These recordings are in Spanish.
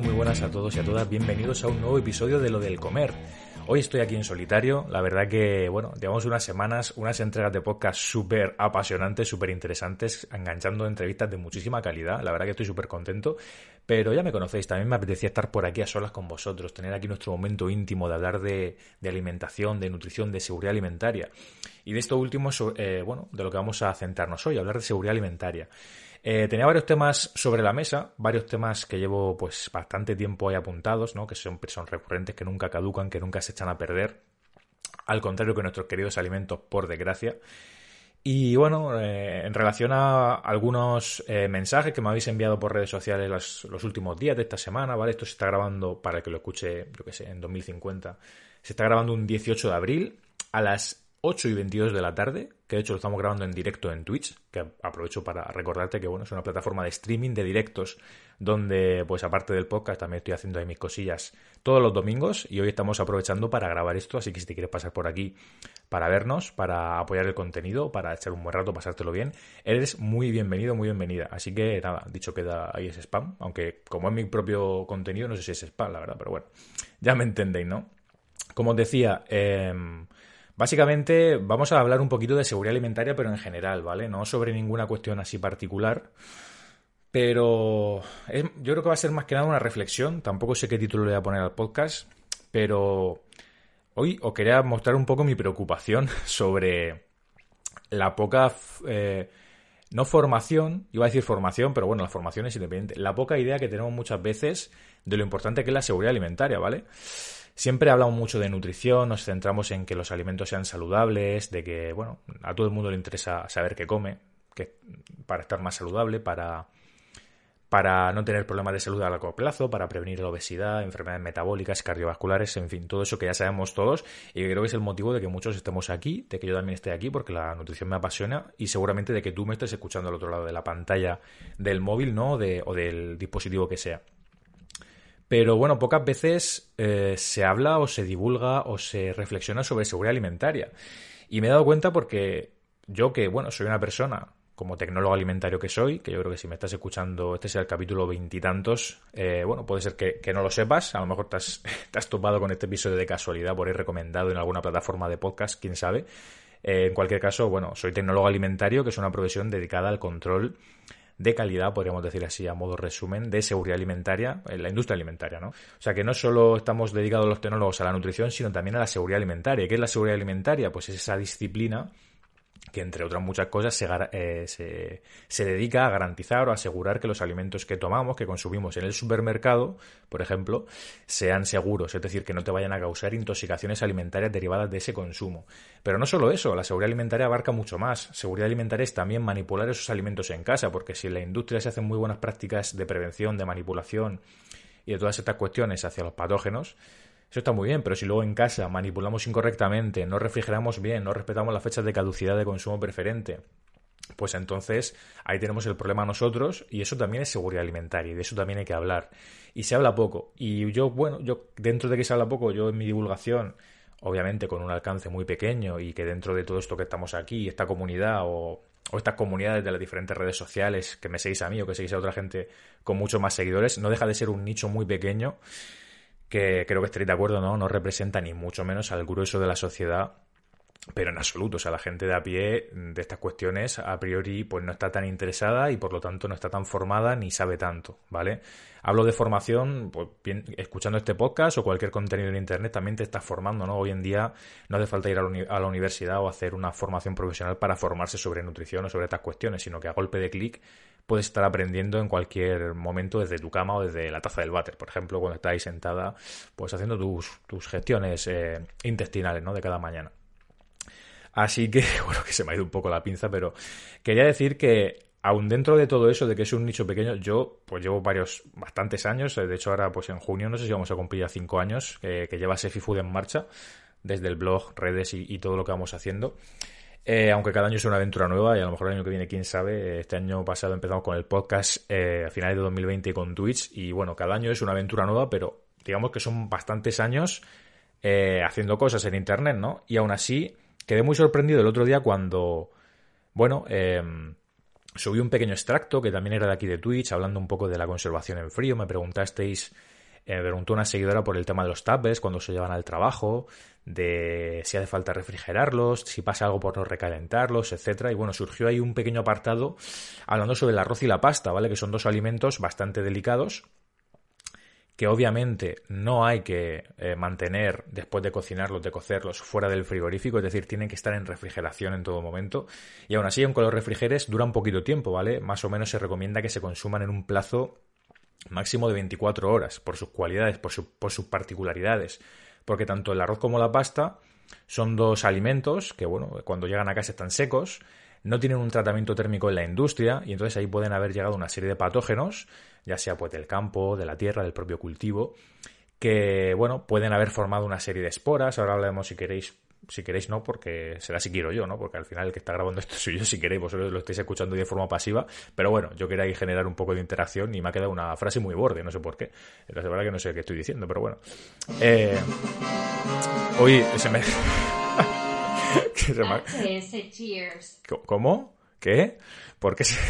Muy buenas a todos y a todas. Bienvenidos a un nuevo episodio de Lo del Comer. Hoy estoy aquí en solitario. La verdad que, bueno, llevamos unas semanas, unas entregas de podcast súper apasionantes, súper interesantes, enganchando entrevistas de muchísima calidad. La verdad que estoy súper contento. Pero ya me conocéis, también me apetecía estar por aquí a solas con vosotros, tener aquí nuestro momento íntimo de hablar de, de alimentación, de nutrición, de seguridad alimentaria. Y de esto último, eh, bueno, de lo que vamos a centrarnos hoy, hablar de seguridad alimentaria. Eh, tenía varios temas sobre la mesa, varios temas que llevo pues bastante tiempo ahí apuntados, ¿no? Que son, son recurrentes, que nunca caducan, que nunca se echan a perder. Al contrario que nuestros queridos alimentos, por desgracia. Y bueno, eh, en relación a algunos eh, mensajes que me habéis enviado por redes sociales los, últimos días de esta semana, ¿vale? Esto se está grabando, para que lo escuche, yo que sé, en 2050. Se está grabando un 18 de abril a las 8 y 22 de la tarde, que de hecho lo estamos grabando en directo en Twitch, que aprovecho para recordarte que bueno, es una plataforma de streaming de directos donde pues aparte del podcast también estoy haciendo ahí mis cosillas todos los domingos y hoy estamos aprovechando para grabar esto, así que si te quieres pasar por aquí para vernos, para apoyar el contenido, para echar un buen rato, pasártelo bien, eres muy bienvenido, muy bienvenida. Así que nada, dicho queda ahí es spam, aunque como es mi propio contenido no sé si es spam, la verdad, pero bueno, ya me entendéis, ¿no? Como os decía, eh, Básicamente vamos a hablar un poquito de seguridad alimentaria, pero en general, ¿vale? No sobre ninguna cuestión así particular. Pero yo creo que va a ser más que nada una reflexión. Tampoco sé qué título le voy a poner al podcast. Pero hoy os quería mostrar un poco mi preocupación sobre la poca... Eh, no formación, iba a decir formación, pero bueno, la formación es independiente. La poca idea que tenemos muchas veces de lo importante que es la seguridad alimentaria, ¿vale? Siempre hablamos mucho de nutrición, nos centramos en que los alimentos sean saludables, de que, bueno, a todo el mundo le interesa saber qué come, que, para estar más saludable, para, para no tener problemas de salud a largo plazo, para prevenir la obesidad, enfermedades metabólicas, cardiovasculares, en fin, todo eso que ya sabemos todos y creo que es el motivo de que muchos estemos aquí, de que yo también esté aquí porque la nutrición me apasiona y seguramente de que tú me estés escuchando al otro lado de la pantalla del móvil, ¿no? De, o del dispositivo que sea. Pero bueno, pocas veces eh, se habla o se divulga o se reflexiona sobre seguridad alimentaria. Y me he dado cuenta porque yo que, bueno, soy una persona como tecnólogo alimentario que soy, que yo creo que si me estás escuchando, este sea el capítulo veintitantos, eh, bueno, puede ser que, no lo sepas, a lo mejor te has, topado con este episodio de casualidad por ahí recomendado en alguna plataforma de podcast, quién sabe. Eh, en cualquier caso, bueno, soy tecnólogo alimentario, que es una profesión dedicada al control de calidad, podríamos decir así a modo resumen, de seguridad alimentaria en la industria alimentaria, ¿no? O sea que no solo estamos dedicados los tecnólogos a la nutrición, sino también a la seguridad alimentaria. ¿Qué es la seguridad alimentaria? Pues es esa disciplina que entre otras muchas cosas se, eh, se, se, dedica a garantizar o asegurar que los alimentos que tomamos, que consumimos en el supermercado, por ejemplo, sean seguros, es decir, que no te vayan a causar intoxicaciones alimentarias derivadas de ese consumo. Pero no solo eso, la seguridad alimentaria abarca mucho más. Seguridad alimentaria es también manipular esos alimentos en casa, porque si en la industria se hacen muy buenas prácticas de prevención, de manipulación y de todas estas cuestiones hacia los patógenos, eso está muy bien, pero si luego en casa manipulamos incorrectamente, no refrigeramos bien, no respetamos las fechas de caducidad de consumo preferente, pues entonces ahí tenemos el problema nosotros y eso también es seguridad alimentaria y de eso también hay que hablar. Y se habla poco. Y yo, bueno, yo dentro de que se habla poco, yo en mi divulgación, obviamente con un alcance muy pequeño y que dentro de todo esto que estamos aquí, esta comunidad o, o estas comunidades de las diferentes redes sociales que me seguís a mí o que seguís a otra gente con muchos más seguidores, no deja de ser un nicho muy pequeño que creo que estaréis de acuerdo, ¿no? No representa ni mucho menos al grueso de la sociedad pero en absoluto, o sea, la gente de a pie de estas cuestiones a priori pues no está tan interesada y por lo tanto no está tan formada ni sabe tanto, ¿vale? Hablo de formación, pues escuchando este podcast o cualquier contenido en internet también te estás formando, ¿no? Hoy en día no hace falta ir a la universidad o hacer una formación profesional para formarse sobre nutrición o sobre estas cuestiones, sino que a golpe de clic puedes estar aprendiendo en cualquier momento desde tu cama o desde la taza del váter, por ejemplo, cuando estás ahí sentada, pues haciendo tus, tus gestiones eh, intestinales, ¿no? De cada mañana. Así que, bueno, que se me ha ido un poco la pinza, pero quería decir que aún dentro de todo eso, de que es un nicho pequeño, yo pues llevo varios, bastantes años, eh, de hecho ahora pues en junio no sé si vamos a cumplir ya cinco años que lleva Sefi Food en marcha, desde el blog, redes y, todo lo que vamos haciendo. Eh, aunque cada año es una aventura nueva y a lo mejor el año que viene, quién sabe, este año pasado empezamos con el podcast eh, a finales de 2020 con Twitch y bueno, cada año es una aventura nueva, pero digamos que son bastantes años haciendo cosas en Internet, ¿no? Y aún así quedé muy sorprendido el otro día cuando, bueno, em, subí un pequeño extracto que también era de aquí de Twitch, hablando un poco de la conservación en frío. Me preguntasteis, eh, me preguntó una seguidora por el tema de los tablets cuando se llevan al trabajo, de si hace falta refrigerarlos, si pasa algo por no recalentarlos, etcétera. Y bueno, surgió ahí un pequeño apartado hablando sobre el arroz y la pasta, ¿vale? Que son dos alimentos bastante delicados que obviamente no hay que eh, mantener después de cocinarlos, de cocerlos, fuera del frigorífico, es decir, tienen que estar en refrigeración en todo momento. Y aún así, aunque los refrigeres duran poquito tiempo, ¿vale? Más o menos se recomienda que se consuman en un plazo máximo de 24 horas, por sus cualidades, por, por sus particularidades. Porque tanto el arroz como la pasta son dos alimentos que, bueno, cuando llegan a casa están secos, no tienen un tratamiento térmico en la industria y entonces ahí pueden haber llegado una serie de patógenos ya sea pues del campo, de la tierra, del propio cultivo, que bueno, pueden haber formado una serie de esporas, ahora hablaremos si queréis si queréis no, porque será si quiero yo, ¿no? Porque al final el que está grabando esto soy yo, si queréis, vosotros lo estáis escuchando de forma pasiva, pero bueno, yo quería generar un poco de interacción y me ha quedado una frase muy borde, no sé por qué. La verdad que no sé qué estoy diciendo, pero bueno. Eh, hoy se me... cheers. ¿Cómo? ¿Qué? ¿Por qué se...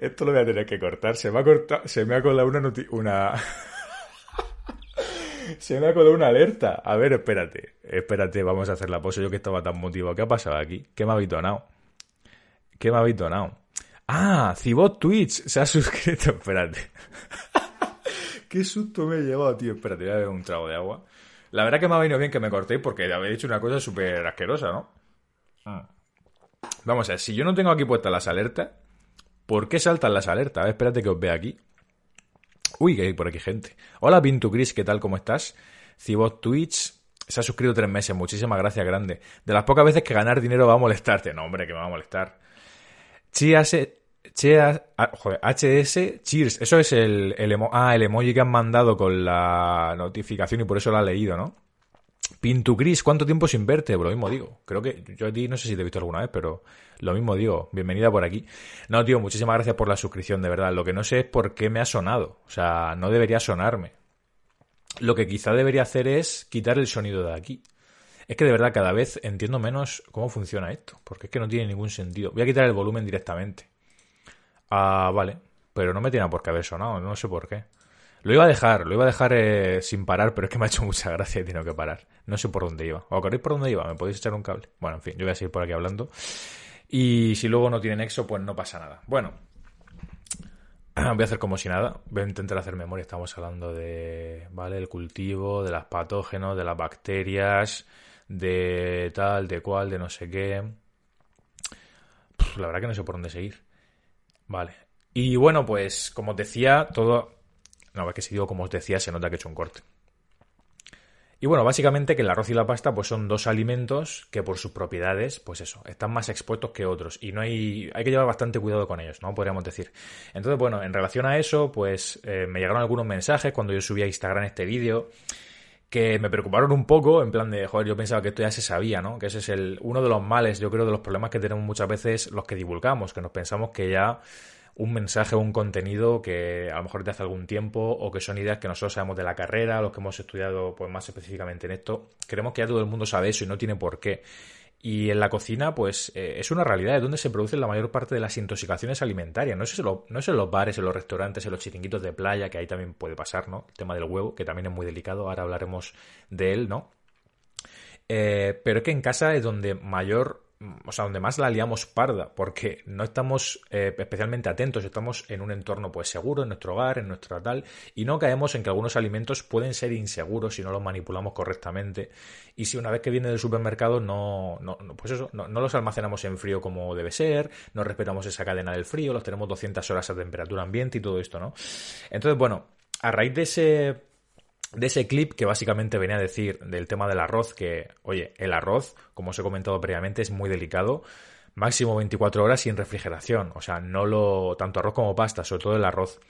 Esto lo voy a tener que cortar. Se me ha cortado, se me ha colado una una Se me ha colado una alerta. A ver, espérate. Espérate, vamos a hacer la pose. Yo que estaba tan motivado. ¿Qué ha pasado aquí? ¿Qué me ha vitonado? ¿Qué me ha vitonado? Ah, Cibot Twitch se ha suscrito. Espérate. Qué susto me he llevado, tío. Espérate, voy a beber un trago de agua. La verdad que me ha venido bien que me cortéis porque habéis dicho una cosa súper asquerosa, ¿no? Ah. Vamos a ver, si yo no tengo aquí puestas las alertas, ¿Por qué saltan las alertas? espérate que os vea aquí. Uy, que hay por aquí gente. Hola, Pintu Chris, ¿qué tal? ¿Cómo estás? Cibot Twitch se ha suscrito tres meses. Muchísimas gracias, grande. De las pocas veces que ganar dinero va a molestarte. No, hombre, que me va a molestar. Chias, HS Cheers. Eso es el, el, ah, el emoji que han mandado con la notificación y por eso lo ha leído, ¿no? Pintu Gris, ¿cuánto tiempo sin verte? Lo mismo digo. Creo que yo a ti no sé si te he visto alguna vez, pero lo mismo digo. Bienvenida por aquí. No, tío, muchísimas gracias por la suscripción, de verdad. Lo que no sé es por qué me ha sonado. O sea, no debería sonarme. Lo que quizá debería hacer es quitar el sonido de aquí. Es que de verdad cada vez entiendo menos cómo funciona esto, porque es que no tiene ningún sentido. Voy a quitar el volumen directamente. Ah, vale. Pero no me tiene por qué haber sonado, no sé por qué. Lo iba a dejar, lo iba a dejar eh, sin parar, pero es que me ha hecho mucha gracia y he tenido que parar. No sé por dónde iba. ¿O queréis por dónde iba? ¿Me podéis echar un cable? Bueno, en fin, yo voy a seguir por aquí hablando. Y si luego no tiene nexo, pues no pasa nada. Bueno, voy a hacer como si nada. Voy a intentar hacer memoria. Estamos hablando de, ¿vale? El cultivo, de las patógenos, de las bacterias, de tal, de cual, de no sé qué. la verdad que no sé por dónde seguir. Vale. Y bueno, pues como os decía, todo no, es que si digo como os decía, se nota que he hecho un corte. Y bueno, básicamente que el arroz y la pasta pues son dos alimentos que por sus propiedades, pues eso, están más expuestos que otros y no hay hay que llevar bastante cuidado con ellos, ¿no? Podríamos decir. Entonces, bueno, en relación a eso, pues eh, me llegaron algunos mensajes cuando yo subí a Instagram este vídeo que me preocuparon un poco, en plan de, joder, yo pensaba que esto ya se sabía, ¿no? Que ese es el uno de los males, yo creo, de los problemas que tenemos muchas veces los que divulgamos, que nos pensamos que ya un mensaje o un contenido que a lo mejor de hace algún tiempo o que son ideas que nosotros sabemos de la carrera, los que hemos estudiado pues más específicamente en esto, creemos que ya todo el mundo sabe eso y no tiene por qué. Y en la cocina, pues eh, es una realidad, es donde se producen la mayor parte de las intoxicaciones alimentarias. No es, en los bares, en los restaurantes, en los chiringuitos de playa, que ahí también puede pasar, ¿no? El tema del huevo, que también es muy delicado, ahora hablaremos de él, ¿no? Eh, pero es que en casa es donde mayor o sea, donde más la liamos parda, porque no estamos eh, especialmente atentos, estamos en un entorno pues seguro, en nuestro hogar, en nuestra tal, y no caemos en que algunos alimentos pueden ser inseguros si no los manipulamos correctamente, y si una vez que viene del supermercado no, no pues eso, no, los almacenamos en frío como debe ser, no respetamos esa cadena del frío, los tenemos 200 horas a temperatura ambiente y todo esto, ¿no? Entonces, bueno, a raíz de ese de ese clip que básicamente venía a decir del tema del arroz, que, oye, el arroz, como os he comentado previamente, es muy delicado. Máximo 24 horas sin refrigeración. O sea, no lo. tanto arroz como pasta, sobre todo el arroz.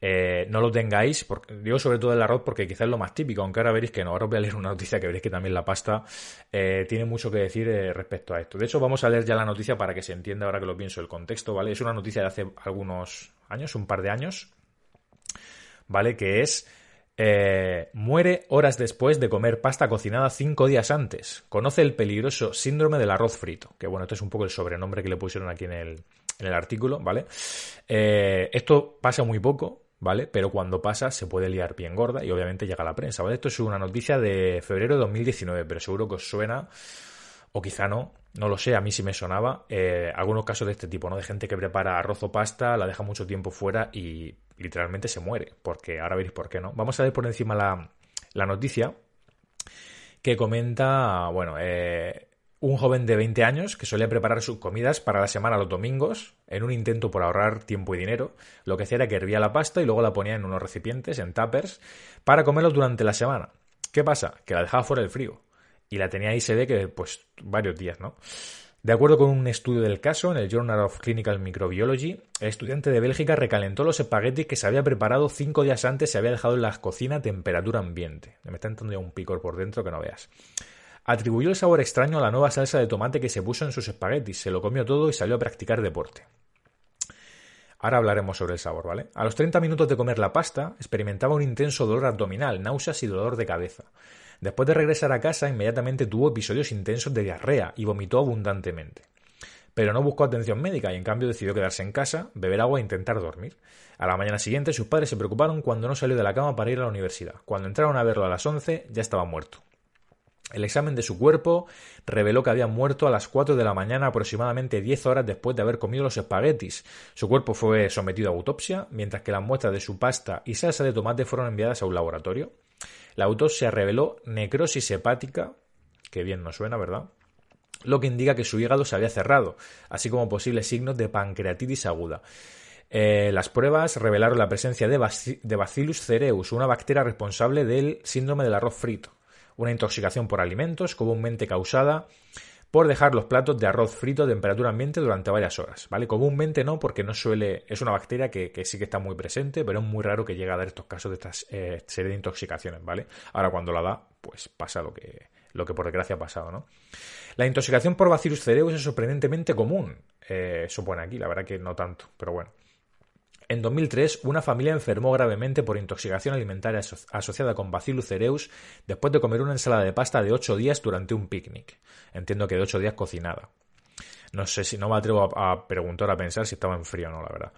Eh, no lo tengáis, porque, digo sobre todo el arroz porque quizás es lo más típico, aunque ahora veréis que no, ahora os voy a leer una noticia que veréis que también la pasta eh, tiene mucho que decir eh, respecto a esto. De hecho, vamos a leer ya la noticia para que se entienda ahora que lo pienso el contexto, ¿vale? Es una noticia de hace algunos años, un par de años, ¿vale? Que es eh, muere horas después de comer pasta cocinada cinco días antes. Conoce el peligroso síndrome del arroz frito. Que bueno, este es un poco el sobrenombre que le pusieron aquí en el, en el artículo, ¿vale? Eh, esto pasa muy poco, ¿vale? Pero cuando pasa se puede liar bien gorda y obviamente llega a la prensa, ¿vale? Esto es una noticia de febrero de 2019, pero seguro que os suena, o quizá no, no lo sé, a mí sí me sonaba, eh, algunos casos de este tipo, ¿no? De gente que prepara arroz o pasta, la deja mucho tiempo fuera y literalmente se muere, porque ahora veréis por qué no. Vamos a ver por encima la, la noticia que comenta, bueno, eh, un joven de 20 años que solía preparar sus comidas para la semana los domingos en un intento por ahorrar tiempo y dinero. Lo que hacía era que hervía la pasta y luego la ponía en unos recipientes, en tuppers, para comerlos durante la semana. ¿Qué pasa? Que la dejaba fuera del frío. Y la tenía ahí, se ve que, pues, varios días, ¿no? De acuerdo con un estudio del caso en el Journal of Clinical Microbiology, el estudiante de Bélgica recalentó los espaguetis que se había preparado cinco días antes y se había dejado en la cocina a temperatura ambiente. Me está entrando ya un picor por dentro que no veas. Atribuyó el sabor extraño a la nueva salsa de tomate que se puso en sus espaguetis, se lo comió todo y salió a practicar deporte. Ahora hablaremos sobre el sabor, ¿vale? A los 30 minutos de comer la pasta, experimentaba un intenso dolor abdominal, náuseas y dolor de cabeza. Después de regresar a casa, inmediatamente tuvo episodios intensos de diarrea y vomitó abundantemente. Pero no buscó atención médica y en cambio decidió quedarse en casa, beber agua e intentar dormir. A la mañana siguiente sus padres se preocuparon cuando no salió de la cama para ir a la universidad. Cuando entraron a verlo a las 11 ya estaba muerto. El examen de su cuerpo reveló que había muerto a las 4 de la mañana aproximadamente 10 horas después de haber comido los espaguetis. Su cuerpo fue sometido a autopsia, mientras que las muestras de su pasta y salsa de tomate fueron enviadas a un laboratorio. La autopsia reveló necrosis hepática, que bien nos suena, ¿verdad? Lo que indica que su hígado se había cerrado, así como posibles signos de pancreatitis aguda. Eh, las pruebas revelaron la presencia de, de Bacillus cereus, una bacteria responsable del síndrome del arroz frito, una intoxicación por alimentos comúnmente causada por dejar los platos de arroz frito a temperatura ambiente durante varias horas, ¿vale? Comúnmente no, porque no suele, es una bacteria que, sí que está muy presente, pero es muy raro que llegue a dar estos casos de estas eh, serie de intoxicaciones, ¿vale? Ahora cuando la da, pues pasa lo que, lo que por desgracia ha pasado, ¿no? La intoxicación por Bacillus cereus es sorprendentemente común, eh, supone aquí, la verdad que no tanto, pero bueno. En 2003, una familia enfermó gravemente por intoxicación alimentaria asociada con Bacillus cereus después de comer una ensalada de pasta de 8 días durante un picnic. Entiendo que de 8 días cocinada. No sé si no me atrevo a, preguntar, a pensar si estaba en frío o no, la verdad.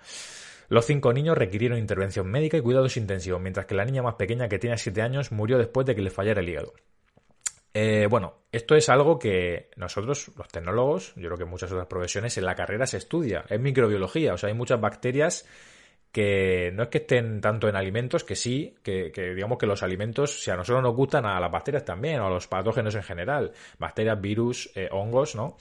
Los cinco niños requirieron intervención médica y cuidados intensivos, mientras que la niña más pequeña, que tenía 7 años, murió después de que le fallara el hígado. Eh, bueno, esto es algo que nosotros, los tecnólogos, yo creo que muchas otras profesiones, en la carrera se estudia, es microbiología, o sea, hay muchas bacterias que no es que estén tanto en alimentos, que sí, que, digamos que los alimentos, si a nosotros nos gustan, a las bacterias también, o a los patógenos en general, bacterias, virus, eh, hongos, ¿no?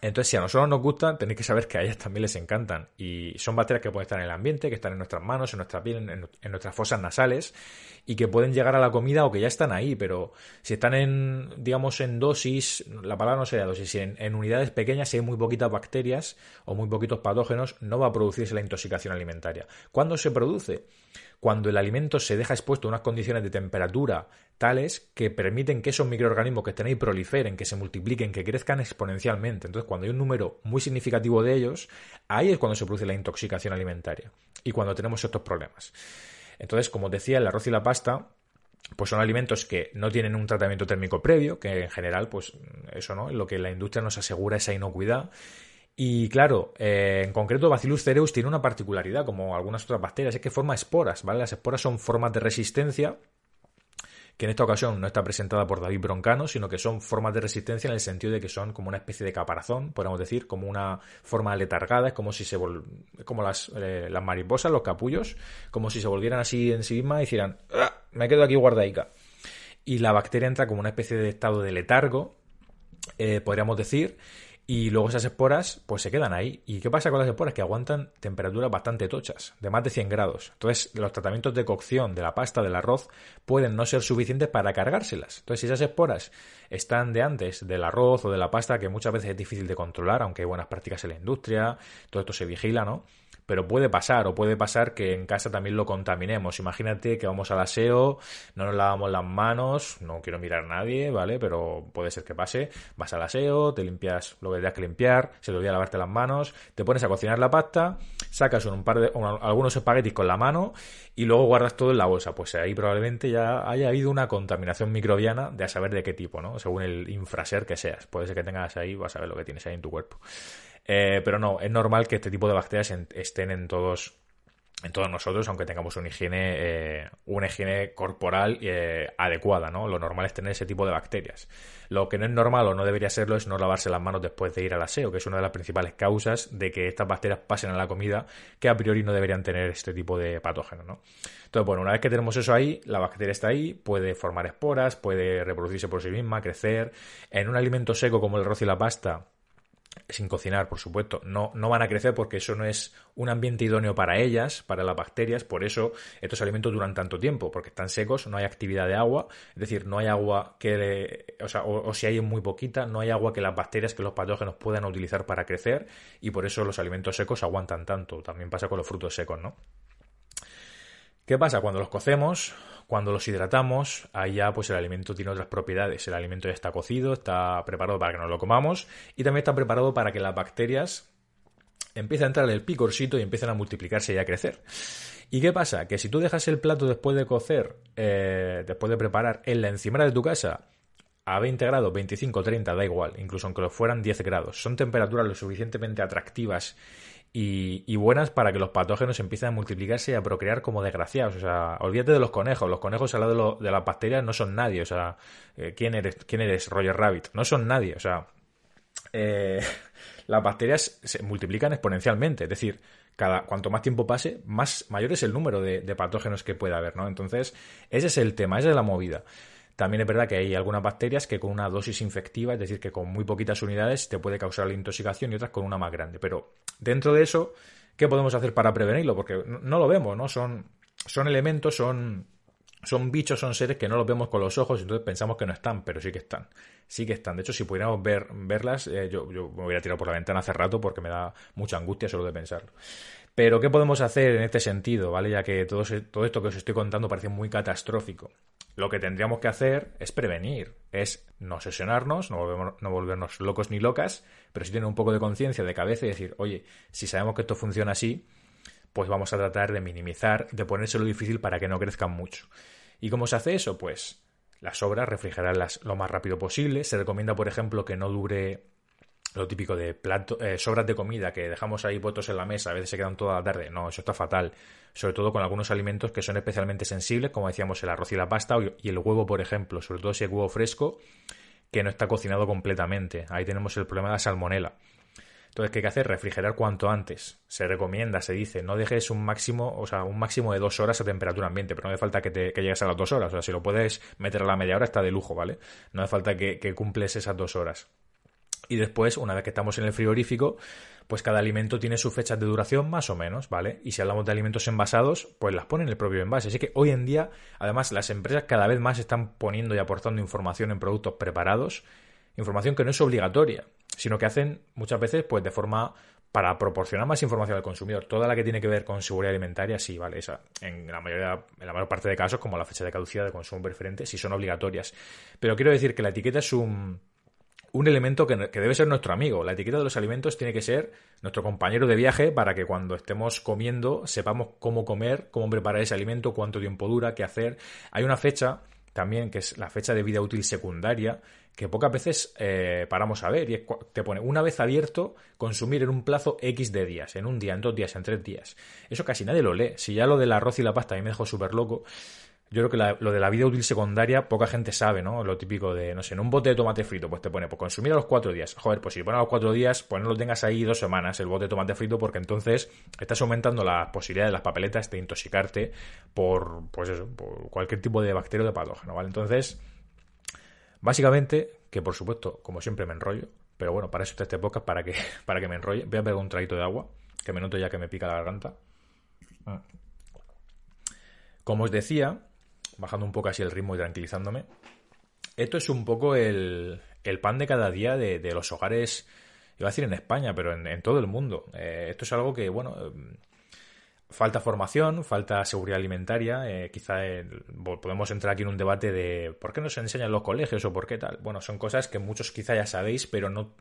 Entonces, si a nosotros nos gustan, tenéis que saber que a ellas también les encantan. Y son bacterias que pueden estar en el ambiente, que están en nuestras manos, en nuestra piel, en, nuestras fosas nasales, y que pueden llegar a la comida o que ya están ahí. Pero si están en, digamos, en dosis, la palabra no sería dosis, si en, unidades pequeñas, si hay muy poquitas bacterias o muy poquitos patógenos, no va a producirse la intoxicación alimentaria. ¿Cuándo se produce? Cuando el alimento se deja expuesto a unas condiciones de temperatura tales que permiten que esos microorganismos que ahí proliferen, que se multipliquen, que crezcan exponencialmente. Entonces, cuando hay un número muy significativo de ellos, ahí es cuando se produce la intoxicación alimentaria y cuando tenemos estos problemas. Entonces, como decía, el arroz y la pasta pues son alimentos que no tienen un tratamiento térmico previo, que en general, pues eso no, es lo que la industria nos asegura esa inocuidad y claro, eh, en concreto Bacillus cereus tiene una particularidad, como algunas otras bacterias, es que forma esporas, ¿vale? Las esporas son formas de resistencia que en esta ocasión no está presentada por David Broncano, sino que son formas de resistencia en el sentido de que son como una especie de caparazón, podemos decir, como una forma letargada, es como si se vol como las, eh, las mariposas, los capullos, como si se volvieran así en sí mismas y hicieran, ah, me quedo aquí guardaica. Y la bacteria entra como una especie de estado de letargo, eh, podríamos decir, y luego esas esporas, pues se quedan ahí. ¿Y qué pasa con las esporas? Que aguantan temperaturas bastante tochas, de más de 100 grados. Entonces, los tratamientos de cocción de la pasta, del arroz, pueden no ser suficientes para cargárselas. Entonces, si esas esporas están de antes del arroz o de la pasta, que muchas veces es difícil de controlar, aunque hay buenas prácticas en la industria, todo esto se vigila, ¿no? pero puede pasar, o puede pasar que en casa también lo contaminemos. Imagínate que vamos al aseo, no nos lavamos las manos, no quiero mirar a nadie, ¿vale? Pero puede ser que pase, vas al aseo, te limpias lo que tendrás que limpiar, se te olvida lavarte las manos, te pones a cocinar la pasta, sacas un par de, algunos espaguetis con la mano y luego guardas todo en la bolsa. Pues ahí probablemente ya haya habido una contaminación microbiana de a saber de qué tipo, ¿no? Según el infraser que seas. Puede ser que tengas ahí, vas a ver lo que tienes ahí en tu cuerpo. Eh, pero no, es normal que este tipo de bacterias estén en todos en todos nosotros, aunque tengamos una higiene, eh, una higiene corporal eh, adecuada, ¿no? Lo normal es tener ese tipo de bacterias. Lo que no es normal o no debería serlo es no lavarse las manos después de ir al aseo, que es una de las principales causas de que estas bacterias pasen a la comida, que a priori no deberían tener este tipo de patógenos, ¿no? Entonces, bueno, una vez que tenemos eso ahí, la bacteria está ahí, puede formar esporas, puede reproducirse por sí misma, crecer. En un alimento seco como el arroz y la pasta, sin cocinar, por supuesto, no, no van a crecer porque eso no es un ambiente idóneo para ellas, para las bacterias, por eso estos alimentos duran tanto tiempo, porque están secos, no hay actividad de agua, es decir, no hay agua que, o, sea, o, si hay muy poquita, no hay agua que las bacterias, que los patógenos puedan utilizar para crecer, y por eso los alimentos secos aguantan tanto, también pasa con los frutos secos, ¿no? ¿Qué pasa? Cuando los cocemos, cuando los hidratamos, ahí ya pues el alimento tiene otras propiedades. El alimento ya está cocido, está preparado para que nos lo comamos y también está preparado para que las bacterias empiecen a entrar el picorcito y empiecen a multiplicarse y a crecer. ¿Y qué pasa? Que si tú dejas el plato después de cocer, eh, después de preparar en la encimera de tu casa, a 20 grados, 25, 30, da igual, incluso aunque lo fueran 10 grados, son temperaturas lo suficientemente atractivas y, buenas para que los patógenos empiecen a multiplicarse y a procrear como desgraciados. O sea, olvídate de los conejos. Los conejos al lado de, las bacterias no son nadie. O sea, eh, ¿quién eres, ¿quién eres, Roger Rabbit? No son nadie. O sea, eh, las bacterias se multiplican exponencialmente. Es decir, cada, cuanto más tiempo pase, más mayor es el número de, de patógenos que puede haber, ¿no? Entonces, ese es el tema, esa es la movida. También es verdad que hay algunas bacterias que con una dosis infectiva, es decir, que con muy poquitas unidades te puede causar la intoxicación y otras con una más grande. Pero dentro de eso, ¿qué podemos hacer para prevenirlo? Porque no, lo vemos, ¿no? Son, son elementos, son, son bichos, son seres que no los vemos con los ojos, entonces pensamos que no están, pero sí que están. Sí que están. De hecho, si pudiéramos ver, verlas, eh, yo, yo, me hubiera tirado por la ventana hace rato porque me da mucha angustia solo de pensarlo. Pero, ¿qué podemos hacer en este sentido? ¿Vale? Ya que todo, todo esto que os estoy contando parece muy catastrófico. Lo que tendríamos que hacer es prevenir, es no obsesionarnos, no, no volvernos locos ni locas, pero sí tener un poco de conciencia de cabeza y decir, oye, si sabemos que esto funciona así, pues vamos a tratar de minimizar, de ponérselo difícil para que no crezcan mucho. ¿Y cómo se hace eso? Pues las sobras refrigerarlas lo más rápido posible. Se recomienda, por ejemplo, que no dure lo típico de eh, sobras de comida que dejamos ahí puestos en la mesa, a veces se quedan toda la tarde. No, eso está fatal. Sobre todo con algunos alimentos que son especialmente sensibles, como decíamos el arroz y la pasta y el huevo, por ejemplo. Sobre todo si es huevo fresco que no está cocinado completamente. Ahí tenemos el problema de la salmonela. Entonces, ¿qué hay que hacer? Refrigerar cuanto antes. Se recomienda, se dice, no dejes un máximo, o sea, un máximo de dos horas a temperatura ambiente, pero no hace falta que, te, llegues a las dos horas. O sea, si lo puedes meter a la media hora está de lujo, ¿vale? No hace falta que, que cumples esas dos horas. Y después, una vez que estamos en el frigorífico, pues cada alimento tiene su fecha de duración más o menos, ¿vale? Y si hablamos de alimentos envasados, pues las ponen en el propio envase. Así que hoy en día, además, las empresas cada vez más están poniendo y aportando información en productos preparados, información que no es obligatoria, sino que hacen muchas veces, pues de forma para proporcionar más información al consumidor. Toda la que tiene que ver con seguridad alimentaria, sí, vale, esa, en la mayoría, en la mayor parte de casos, como la fecha de caducidad de consumo preferente, sí son obligatorias. Pero quiero decir que la etiqueta es un un elemento que, debe ser nuestro amigo. La etiqueta de los alimentos tiene que ser nuestro compañero de viaje para que cuando estemos comiendo sepamos cómo comer, cómo preparar ese alimento, cuánto tiempo dura, qué hacer. Hay una fecha también que es la fecha de vida útil secundaria que pocas veces eh, paramos a ver y te pone una vez abierto consumir en un plazo X de días, en un día, en dos días, en tres días. Eso casi nadie lo lee. Si ya lo del arroz y la pasta a mí me dejó súper loco, yo creo que lo de la vida útil secundaria poca gente sabe, ¿no? Lo típico de, no sé, en un bote de tomate frito, pues te pone, pues consumir a los cuatro días. Joder, pues si pones a los cuatro días, pues no lo tengas ahí dos semanas el bote de tomate frito, porque entonces estás aumentando la posibilidad de las papeletas de intoxicarte por, pues eso, por cualquier tipo de bacteria o de patógeno, ¿vale? Entonces, básicamente, que por supuesto, como siempre me enrollo, pero bueno, para eso está este podcast, para que, para que me enrolle. Voy a beber un traguito de agua, que me noto ya que me pica la garganta. Ah. Como os decía, bajando un poco así el ritmo y tranquilizándome, esto es un poco el, pan de cada día de, los hogares, iba a decir en España, pero en, todo el mundo. Eh, esto es algo que, bueno, eh, falta formación, falta seguridad alimentaria. Eh, quizá podemos entrar aquí en un debate de por qué no se enseñan los colegios o por qué tal. Bueno, son cosas que muchos quizá ya sabéis, pero no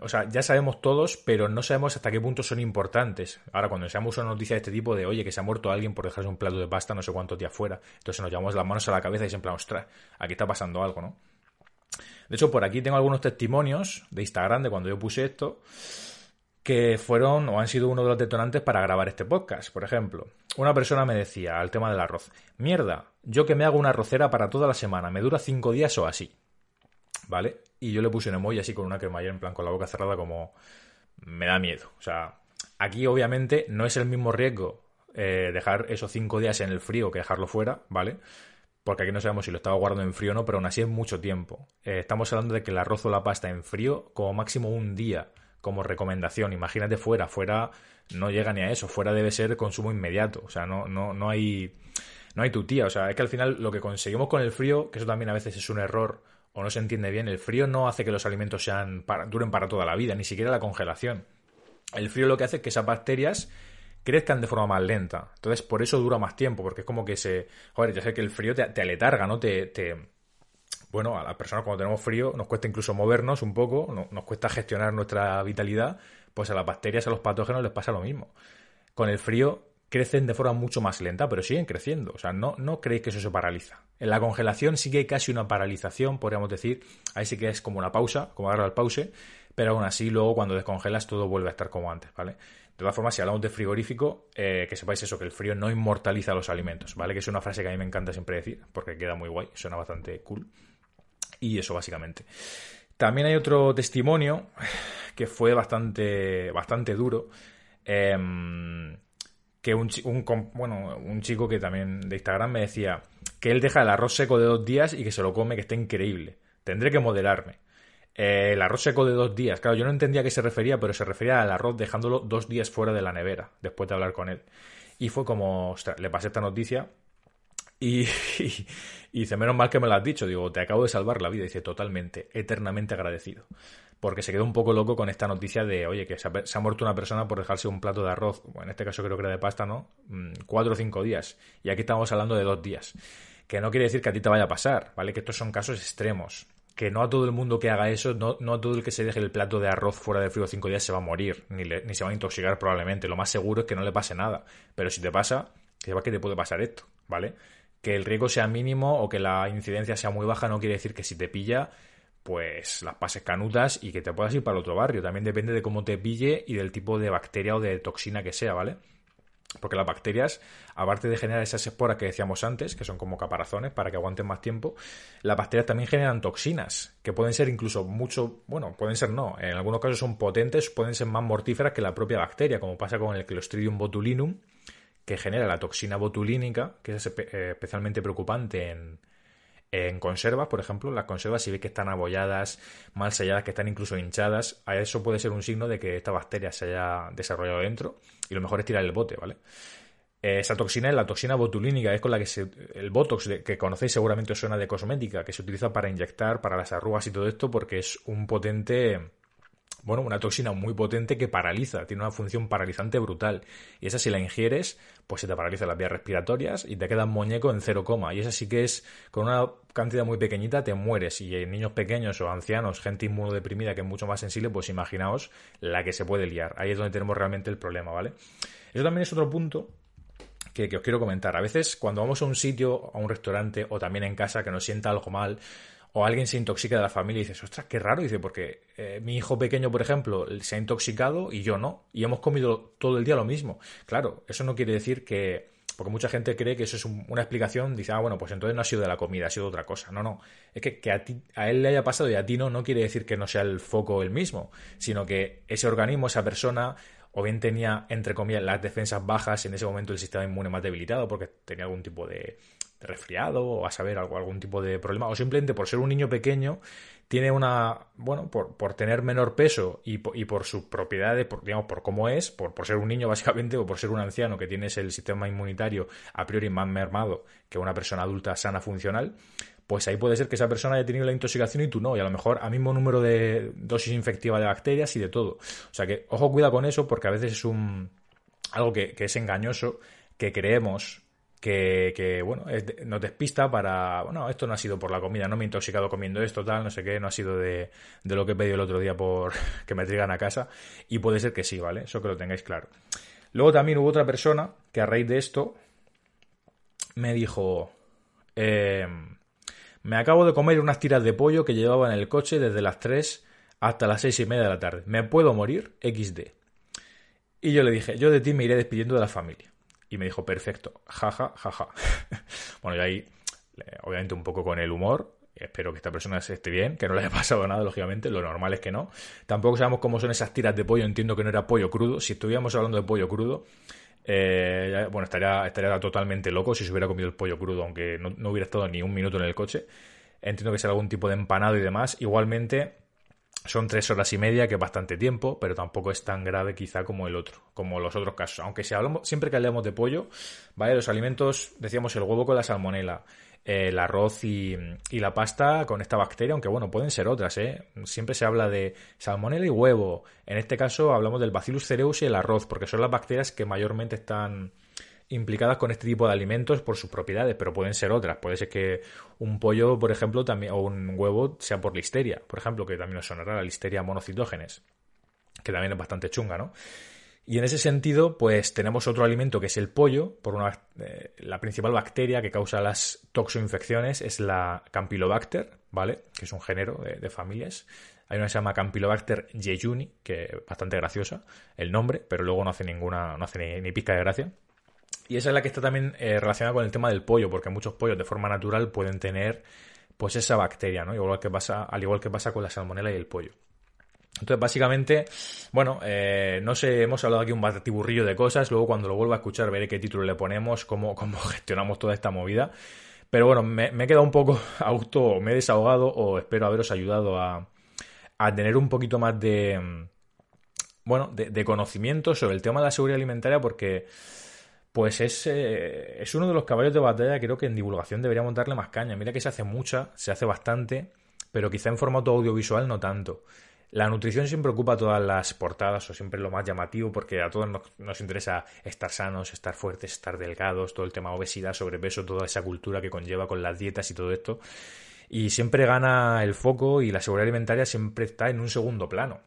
o sea, ya sabemos todos, pero no sabemos hasta qué punto son importantes. Ahora, cuando seamos una noticia de este tipo de, oye, que se ha muerto alguien por dejarse un plato de pasta no sé cuántos días fuera, entonces nos llevamos las manos a la cabeza y es en plan, ostras, aquí está pasando algo, ¿no? De hecho, por aquí tengo algunos testimonios de Instagram de cuando yo puse esto, que fueron o han sido uno de los detonantes para grabar este podcast. Por ejemplo, una persona me decía al tema del arroz, mierda, yo que me hago una arrocera para toda la semana, me dura cinco días o así. ¿Vale? Y yo le puse un emoji así con una cremallera en plan con la boca cerrada como me da miedo. O sea, aquí obviamente no es el mismo riesgo eh, dejar esos cinco días en el frío que dejarlo fuera, ¿vale? Porque aquí no sabemos si lo estaba guardando en frío o no, pero aún así es mucho tiempo. Eh, estamos hablando de que el arroz o la pasta en frío como máximo un día como recomendación. Imagínate fuera, fuera no llega ni a eso, fuera debe ser consumo inmediato. O sea, no, no, no hay no hay tu tía. O sea, es que al final lo que conseguimos con el frío, que eso también a veces es un error o no se entiende bien, el frío no hace que los alimentos sean duren para toda la vida, ni siquiera la congelación. El frío lo que hace es que esas bacterias crezcan de forma más lenta. Entonces, por eso dura más tiempo, porque es como que se... Joder, ya sé que el frío te, te aletarga, ¿no? Te, Bueno, a las personas cuando tenemos frío nos cuesta incluso movernos un poco, nos cuesta gestionar nuestra vitalidad, pues a las bacterias, a los patógenos les pasa lo mismo. Con el frío crecen de forma mucho más lenta, pero siguen creciendo. O sea, no, no creéis que eso se paraliza. En la congelación sí que hay casi una paralización, podríamos decir. Ahí sí que es como una pausa, como agarrar el pause, pero aún así luego cuando descongelas todo vuelve a estar como antes, ¿vale? De todas formas, si hablamos de frigorífico, eh, que sepáis eso, que el frío no inmortaliza los alimentos, ¿vale? Que es una frase que a mí me encanta siempre decir, porque queda muy guay, suena bastante cool. Y eso básicamente. También hay otro testimonio que fue bastante, bastante duro. Eh, que un, bueno, un chico que también de Instagram me decía que él deja el arroz seco de dos días y que se lo come, que está increíble. Tendré que moderarme. Eh, el arroz seco de dos días. Claro, yo no entendía a qué se refería, pero se refería al arroz dejándolo dos días fuera de la nevera, después de hablar con él. Y fue como, ostras, le pasé esta noticia y, y, dice, menos mal que me lo has dicho. Digo, te acabo de salvar la vida. dice, totalmente, eternamente agradecido porque se quedó un poco loco con esta noticia de, oye, que se ha, muerto una persona por dejarse un plato de arroz, en este caso creo que era de pasta, ¿no? Mm, cuatro o cinco días. Y aquí estamos hablando de dos días. Que no quiere decir que a ti te vaya a pasar, ¿vale? Que estos son casos extremos. Que no a todo el mundo que haga eso, no, no a todo el que se deje el plato de arroz fuera de frío cinco días se va a morir, ni, ni se va a intoxicar probablemente. Lo más seguro es que no le pase nada. Pero si te pasa, que sepa que te puede pasar esto, ¿vale? Que el riesgo sea mínimo o que la incidencia sea muy baja no quiere decir que si te pilla pues las pases canutas y que te puedas ir para otro barrio. También depende de cómo te pille y del tipo de bacteria o de toxina que sea, ¿vale? Porque las bacterias, aparte de generar esas esporas que decíamos antes, que son como caparazones para que aguanten más tiempo, las bacterias también generan toxinas, que pueden ser incluso mucho, bueno, pueden ser no, en algunos casos son potentes, pueden ser más mortíferas que la propia bacteria, como pasa con el Clostridium botulinum, que genera la toxina botulínica, que es eh, especialmente preocupante en, en conservas, por ejemplo, las conservas si veis que están abolladas, mal selladas, que están incluso hinchadas, a eso puede ser un signo de que esta bacteria se haya desarrollado dentro y lo mejor es tirar el bote, ¿vale? Esa toxina es la toxina botulínica, es con la que se, el botox que conocéis seguramente os suena de cosmética, que se utiliza para inyectar, para las arrugas y todo esto, porque es un potente bueno, una toxina muy potente que paraliza, tiene una función paralizante brutal. Y esa si la ingieres, pues se te paraliza las vías respiratorias y te queda muñeco en cero coma. Y esa sí que es, con una cantidad muy pequeñita te mueres. Y en niños pequeños o ancianos, gente inmunodeprimida que es mucho más sensible, pues imaginaos la que se puede liar. Ahí es donde tenemos realmente el problema, ¿vale? Eso también es otro punto que, que, os quiero comentar. A veces cuando vamos a un sitio, a un restaurante o también en casa que nos sienta algo mal, o alguien se intoxica de la familia y dices, ostras, qué raro, dice, porque eh, mi hijo pequeño, por ejemplo, se ha intoxicado y yo no, y hemos comido todo el día lo mismo. Claro, eso no quiere decir que porque mucha gente cree que eso es una explicación, dice, ah, bueno, pues entonces no ha sido de la comida, ha sido otra cosa. No, no. Es que, que a, ti, a él le haya pasado y a ti no, no quiere decir que no sea el foco el mismo, sino que ese organismo, esa persona, o bien tenía, entre comillas, las defensas bajas, en ese momento el sistema inmune más debilitado, porque tenía algún tipo de, resfriado, o a saber, algo, algún tipo de problema, o simplemente por ser un niño pequeño, tiene una, bueno, por, por tener menor peso y por, y por sus propiedades, por, digamos, por cómo es, por, por ser un niño básicamente, o por ser un anciano que tienes el sistema inmunitario a priori más mermado que una persona adulta sana funcional, pues ahí puede ser que esa persona haya tenido la intoxicación y tú no, y a lo mejor a mismo número de dosis infectiva de bacterias y de todo. O sea que, ojo, cuida con eso, porque a veces es un algo que, es engañoso, que creemos que, bueno, nos despista para, bueno, esto no ha sido por la comida, no me he intoxicado comiendo esto, tal, no sé qué, no ha sido de, de lo que he pedido el otro día por que me traigan a casa, y puede ser que sí, ¿vale? Eso que lo tengáis claro. Luego también hubo otra persona que a raíz de esto me dijo, eh, me acabo de comer unas tiras de pollo que llevaba en el coche desde las 3 hasta las 6 y media de la tarde. ¿Me puedo morir? XD. Y yo le dije, yo de ti me iré despidiendo de la familia. Y me dijo, perfecto, jaja, jaja. bueno, y ahí, obviamente un poco con el humor, espero que esta persona esté bien, que no le haya pasado nada, lógicamente, lo normal es que no. Tampoco sabemos cómo son esas tiras de pollo, entiendo que no era pollo crudo. Si estuviéramos hablando de pollo crudo, eh, bueno, estaría, estaría totalmente loco si se hubiera comido el pollo crudo, aunque no, hubiera estado ni un minuto en el coche. Entiendo que sea algún tipo de empanado y demás. Igualmente, son tres horas y media, que es bastante tiempo, pero tampoco es tan grave quizá como el otro, como los otros casos. Aunque siempre que hablamos de pollo, ¿vale? Los alimentos, decíamos el huevo con la salmonela, el arroz y, la pasta con esta bacteria, aunque bueno, pueden ser otras, ¿eh? Siempre se habla de salmonela y huevo. En este caso hablamos del Bacillus cereus y el arroz, porque son las bacterias que mayormente están implicadas con este tipo de alimentos por sus propiedades, pero pueden ser otras. Puede ser que un pollo, por ejemplo, también, o un huevo sea por listeria, por ejemplo, que también nos sonará la listeria monocitógenes, que también es bastante chunga, ¿no? Y en ese sentido, pues tenemos otro alimento que es el pollo, por una, eh, la principal bacteria que causa las toxoinfecciones es la Campylobacter, ¿vale? Que es un género de, familias. Hay una que se llama Campylobacter jejuni, que es bastante graciosa el nombre, pero luego no hace ninguna, no hace ni, ni pizca de gracia. Y esa es la que está también eh, relacionada con el tema del pollo, porque muchos pollos de forma natural pueden tener pues esa bacteria, ¿no? Igual que pasa, al igual que pasa con la salmonela y el pollo. Entonces, básicamente, bueno, eh, no sé, hemos hablado aquí un batiburrillo de cosas, luego cuando lo vuelva a escuchar veré qué título le ponemos, cómo, cómo gestionamos toda esta movida. Pero bueno, me, he quedado un poco auto, me he desahogado o espero haberos ayudado a, a tener un poquito más de, bueno, de, conocimiento sobre el tema de la seguridad alimentaria porque pues es, eh, es uno de los caballos de batalla creo que en divulgación deberíamos darle más caña. Mira que se hace mucha, se hace bastante, pero quizá en formato audiovisual no tanto. La nutrición siempre ocupa todas las portadas o siempre lo más llamativo porque a todos nos, interesa estar sanos, estar fuertes, estar delgados, todo el tema obesidad, sobrepeso, toda esa cultura que conlleva con las dietas y todo esto. Y siempre gana el foco y la seguridad alimentaria siempre está en un segundo plano.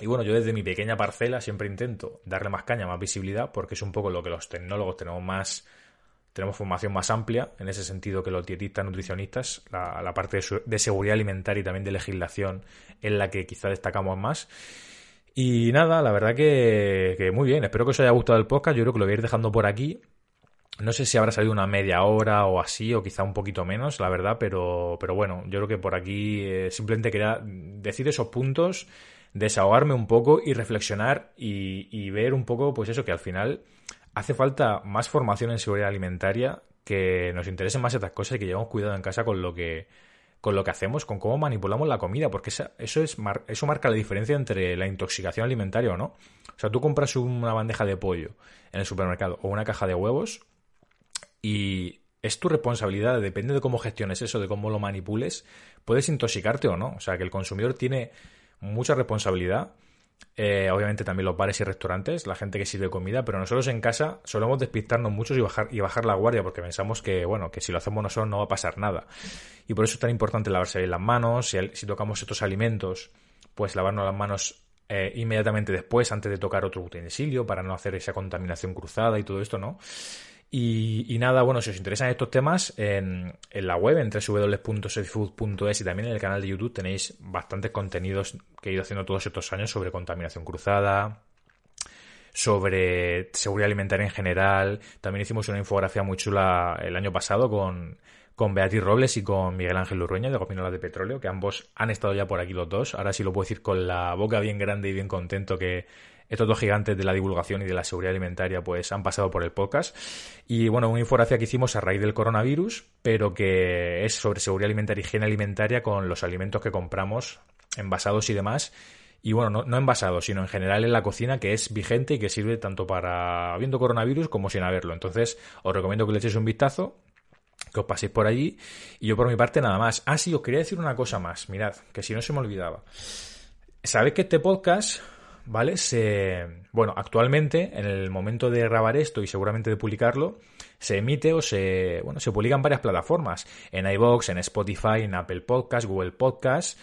Y bueno, yo desde mi pequeña parcela siempre intento darle más caña, más visibilidad, porque es un poco lo que los tecnólogos tenemos más tenemos formación más amplia en ese sentido que los dietistas, nutricionistas, la, parte de, seguridad alimentaria y también de legislación en la que quizá destacamos más. Y nada, la verdad que, muy bien, espero que os haya gustado el podcast, yo creo que lo voy a ir dejando por aquí. No sé si habrá salido una media hora o así, o quizá un poquito menos, la verdad, pero, pero bueno, yo creo que por aquí eh, simplemente quería decir esos puntos, desahogarme un poco y reflexionar y, ver un poco, pues eso, que al final hace falta más formación en seguridad alimentaria, que nos interesen más estas cosas y que llevamos cuidado en casa con lo que con lo que hacemos, con cómo manipulamos la comida, porque eso, es, eso marca la diferencia entre la intoxicación alimentaria o no. O sea, tú compras una bandeja de pollo en el supermercado o una caja de huevos y es tu responsabilidad, depende de cómo gestiones eso, de cómo lo manipules, puedes intoxicarte o no. O sea, que el consumidor tiene mucha responsabilidad eh, obviamente también los bares y restaurantes, la gente que sirve comida, pero nosotros en casa solemos despistarnos mucho y bajar, y bajar la guardia porque pensamos que, bueno, que si lo hacemos nosotros no va a pasar nada. Y por eso es tan importante lavarse las manos, si, si tocamos estos alimentos, pues lavarnos las manos eh, inmediatamente después, antes de tocar otro utensilio, para no hacer esa contaminación cruzada y todo esto, ¿no? Y, nada, bueno, si os interesan estos temas, en, la web, en www.selffood.es y también en el canal de YouTube tenéis bastantes contenidos que he ido haciendo todos estos años sobre contaminación cruzada, sobre seguridad alimentaria en general. También hicimos una infografía muy chula el año pasado con, con Beatriz Robles y con Miguel Ángel Urrueña de Gominola de Petróleo, que ambos han estado ya por aquí los dos. Ahora sí lo puedo decir con la boca bien grande y bien contento que estos dos gigantes de la divulgación y de la seguridad alimentaria pues han pasado por el podcast. Y bueno, una infografía que hicimos a raíz del coronavirus, pero que es sobre seguridad alimentaria y higiene alimentaria con los alimentos que compramos, envasados y demás. Y bueno, no, no envasados, sino en general en la cocina que es vigente y que sirve tanto para habiendo coronavirus como sin haberlo. Entonces, os recomiendo que le echéis un vistazo que os paséis por allí. Y yo por mi parte nada más. Ah, sí, os quería decir una cosa más. Mirad, que si no se me olvidaba. Sabéis que este podcast ¿vale? Se, bueno, actualmente, en el momento de grabar esto y seguramente de publicarlo, se emite o se, bueno, se publica en varias plataformas, en iVoox, en Spotify, en Apple Podcast, Google Podcast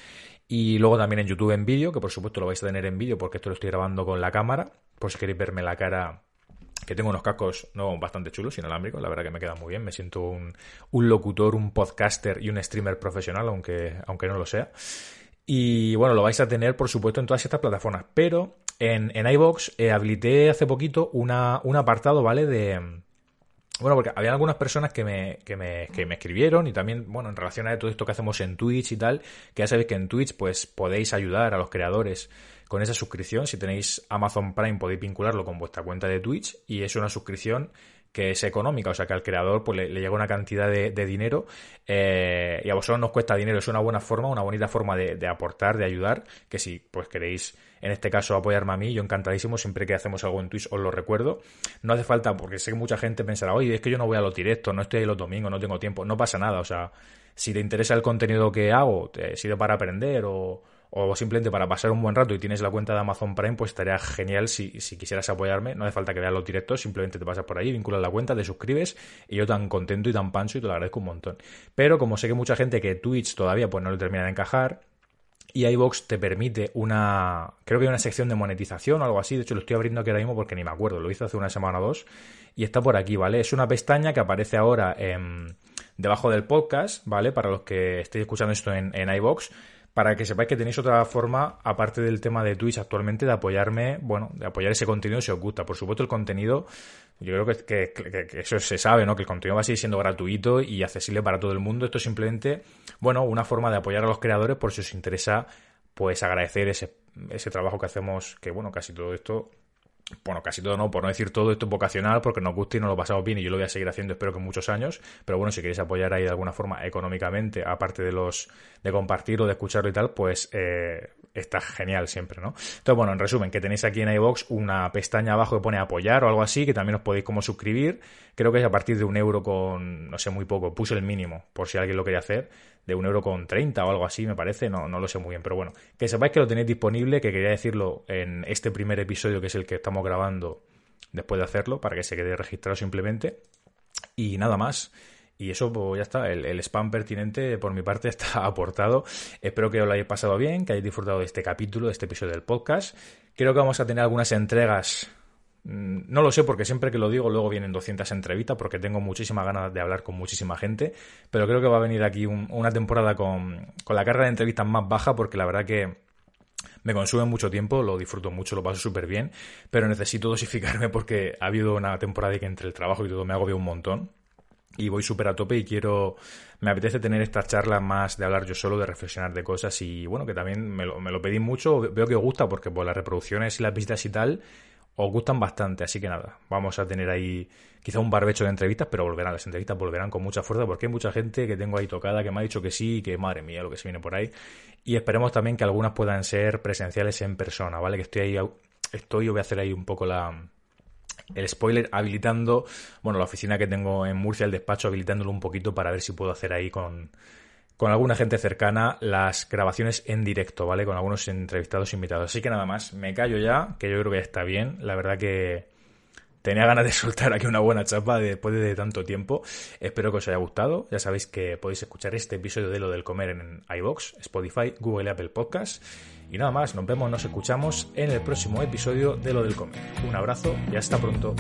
y luego también en YouTube en vídeo, que por supuesto lo vais a tener en vídeo porque esto lo estoy grabando con la cámara, por si queréis verme la cara que tengo unos cascos no bastante chulos, inalámbricos, la verdad que me quedan muy bien, me siento un, un locutor, un podcaster y un streamer profesional, aunque, aunque no lo sea. Y bueno, lo vais a tener, por supuesto, en todas estas plataformas. Pero en, en iVox eh, habilité hace poquito una, un apartado, ¿vale? De. Bueno, porque había algunas personas que me, que, me, que me escribieron y también, bueno, en relación a todo esto que hacemos en Twitch y tal, que ya sabéis que en Twitch pues podéis ayudar a los creadores con esa suscripción. Si tenéis Amazon Prime podéis vincularlo con vuestra cuenta de Twitch y es una suscripción que es económica, o sea que al creador pues le, llega una cantidad de, dinero eh, y a vosotros nos cuesta dinero, es una buena forma, una bonita forma de, aportar, de ayudar, que si pues queréis en este caso apoyarme a mí, yo encantadísimo, siempre que hacemos algo en Twitch os lo recuerdo, no hace falta, porque sé que mucha gente pensará, oye, es que yo no voy a los directos, no estoy ahí los domingos, no tengo tiempo, no pasa nada, o sea, si te interesa el contenido que hago, te sirve para aprender o o simplemente para pasar un buen rato y tienes la cuenta de Amazon Prime, pues estaría genial si, quisieras apoyarme. No hace falta que veas los directos, simplemente te pasas por ahí, vinculas la cuenta, te suscribes y yo tan contento y tan pancho y te lo agradezco un montón. Pero como sé que mucha gente que Twitch todavía pues no le termina de encajar, y iBox te permite una, creo que hay una sección de monetización o algo así, de hecho lo estoy abriendo aquí ahora mismo porque ni me acuerdo, lo hice hace una semana o dos y está por aquí, ¿vale? Es una pestaña que aparece ahora debajo del podcast, ¿vale? Para los que estéis escuchando esto en, en iBox para que sepáis que tenéis otra forma, aparte del tema de Twitch actualmente, de apoyarme, bueno, de apoyar ese contenido si os gusta. Por supuesto, el contenido, yo creo que, que, eso se sabe, ¿no? Que el contenido va a seguir siendo gratuito y accesible para todo el mundo. Esto es simplemente, bueno, una forma de apoyar a los creadores por si os interesa, pues agradecer ese, ese trabajo que hacemos, que bueno, casi todo esto bueno, casi todo no, por no decir todo esto es vocacional, porque nos gusta y nos lo pasamos bien y yo lo voy a seguir haciendo, espero que muchos años. Pero bueno, si queréis apoyar ahí de alguna forma económicamente, aparte de los de compartirlo, de escucharlo y tal, pues eh, está genial siempre, ¿no? Entonces, bueno, en resumen, que tenéis aquí en iVox una pestaña abajo que pone apoyar o algo así, que también os podéis como suscribir. Creo que es a partir de un euro con, no sé, muy poco. Puse el mínimo, por si alguien lo quería hacer de un euro con 30 o algo así, me parece, no, no lo sé muy bien, pero bueno, que sepáis que lo tenéis disponible, que quería decirlo en este primer episodio que es el que estamos grabando después de hacerlo, para que se quede registrado simplemente. Y nada más. Y eso, pues ya está, el, el, spam pertinente por mi parte está aportado. Espero que os lo hayáis pasado bien, que hayáis disfrutado de este capítulo, de este episodio del podcast. Creo que vamos a tener algunas entregas Mm, no lo sé porque siempre que lo digo luego vienen 200 entrevistas porque tengo muchísima ganas de hablar con muchísima gente, pero creo que va a venir aquí una temporada con, con la carga de entrevistas más baja porque la verdad que me consume mucho tiempo, lo disfruto mucho, lo paso súper bien, pero necesito dosificarme porque ha habido una temporada que entre el trabajo y todo me agobia un montón y voy súper a tope y quiero, me apetece tener estas charlas más de hablar yo solo, de reflexionar de cosas y bueno, que también me lo, me lo pedí mucho, veo que os gusta porque por las reproducciones y las visitas y tal, os gustan bastante, así que nada, vamos a tener ahí quizá un barbecho de entrevistas, pero volverán, las entrevistas volverán con mucha fuerza porque hay mucha gente que tengo ahí tocada que me ha dicho que sí, que madre mía lo que se viene por ahí. Y esperemos también que algunas puedan ser presenciales en persona, ¿vale? Que estoy ahí, estoy, voy a hacer ahí un poco la, el spoiler habilitando, bueno, la oficina que tengo en Murcia, el despacho, habilitándolo un poquito para ver si puedo hacer ahí con, con alguna gente cercana las grabaciones en directo, ¿vale? Con algunos entrevistados invitados. Así que nada más, me callo ya, que yo creo que está bien. La verdad que tenía ganas de soltar aquí una buena chapa después de tanto tiempo. Espero que os haya gustado. Ya sabéis que podéis escuchar este episodio de Lo del Comer en iBox, Spotify, Google y Apple Podcast. Y nada más, nos vemos, nos escuchamos en el próximo episodio de Lo del Comer. Un abrazo y hasta pronto.